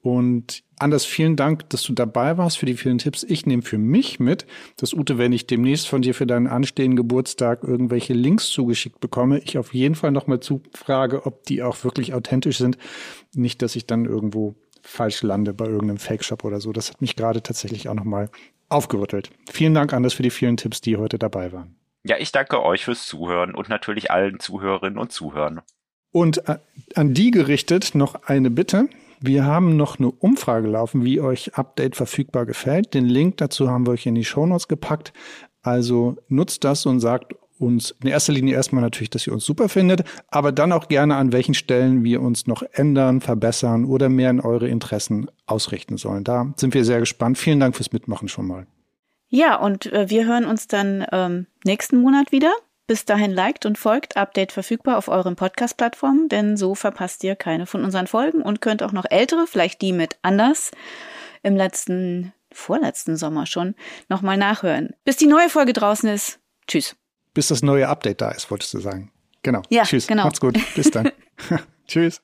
Und Anders, vielen Dank, dass du dabei warst für die vielen Tipps. Ich nehme für mich mit, dass Ute, wenn ich demnächst von dir für deinen anstehenden Geburtstag irgendwelche Links zugeschickt bekomme, ich auf jeden Fall nochmal zufrage, ob die auch wirklich authentisch sind. Nicht, dass ich dann irgendwo falsch lande bei irgendeinem Fake-Shop oder so. Das hat mich gerade tatsächlich auch nochmal aufgerüttelt. Vielen Dank, Anders, für die vielen Tipps, die heute dabei waren. Ja, ich danke euch fürs Zuhören und natürlich allen Zuhörerinnen und Zuhörern. Und an die gerichtet noch eine Bitte. Wir haben noch eine Umfrage laufen, wie euch Update verfügbar gefällt. Den Link dazu haben wir euch in die Shownotes gepackt. Also nutzt das und sagt uns in erster Linie erstmal natürlich, dass ihr uns super findet, aber dann auch gerne an welchen Stellen wir uns noch ändern, verbessern oder mehr in eure Interessen ausrichten sollen. Da sind wir sehr gespannt. Vielen Dank fürs Mitmachen schon mal. Ja, und äh, wir hören uns dann ähm, nächsten Monat wieder. Bis dahin liked und folgt Update verfügbar auf euren Podcast-Plattformen, denn so verpasst ihr keine von unseren Folgen und könnt auch noch ältere, vielleicht die mit anders, im letzten, vorletzten Sommer schon, nochmal nachhören. Bis die neue Folge draußen ist. Tschüss. Bis das neue Update da ist, wolltest du sagen. Genau. Ja, Tschüss. Genau. Macht's gut. Bis dann. Tschüss.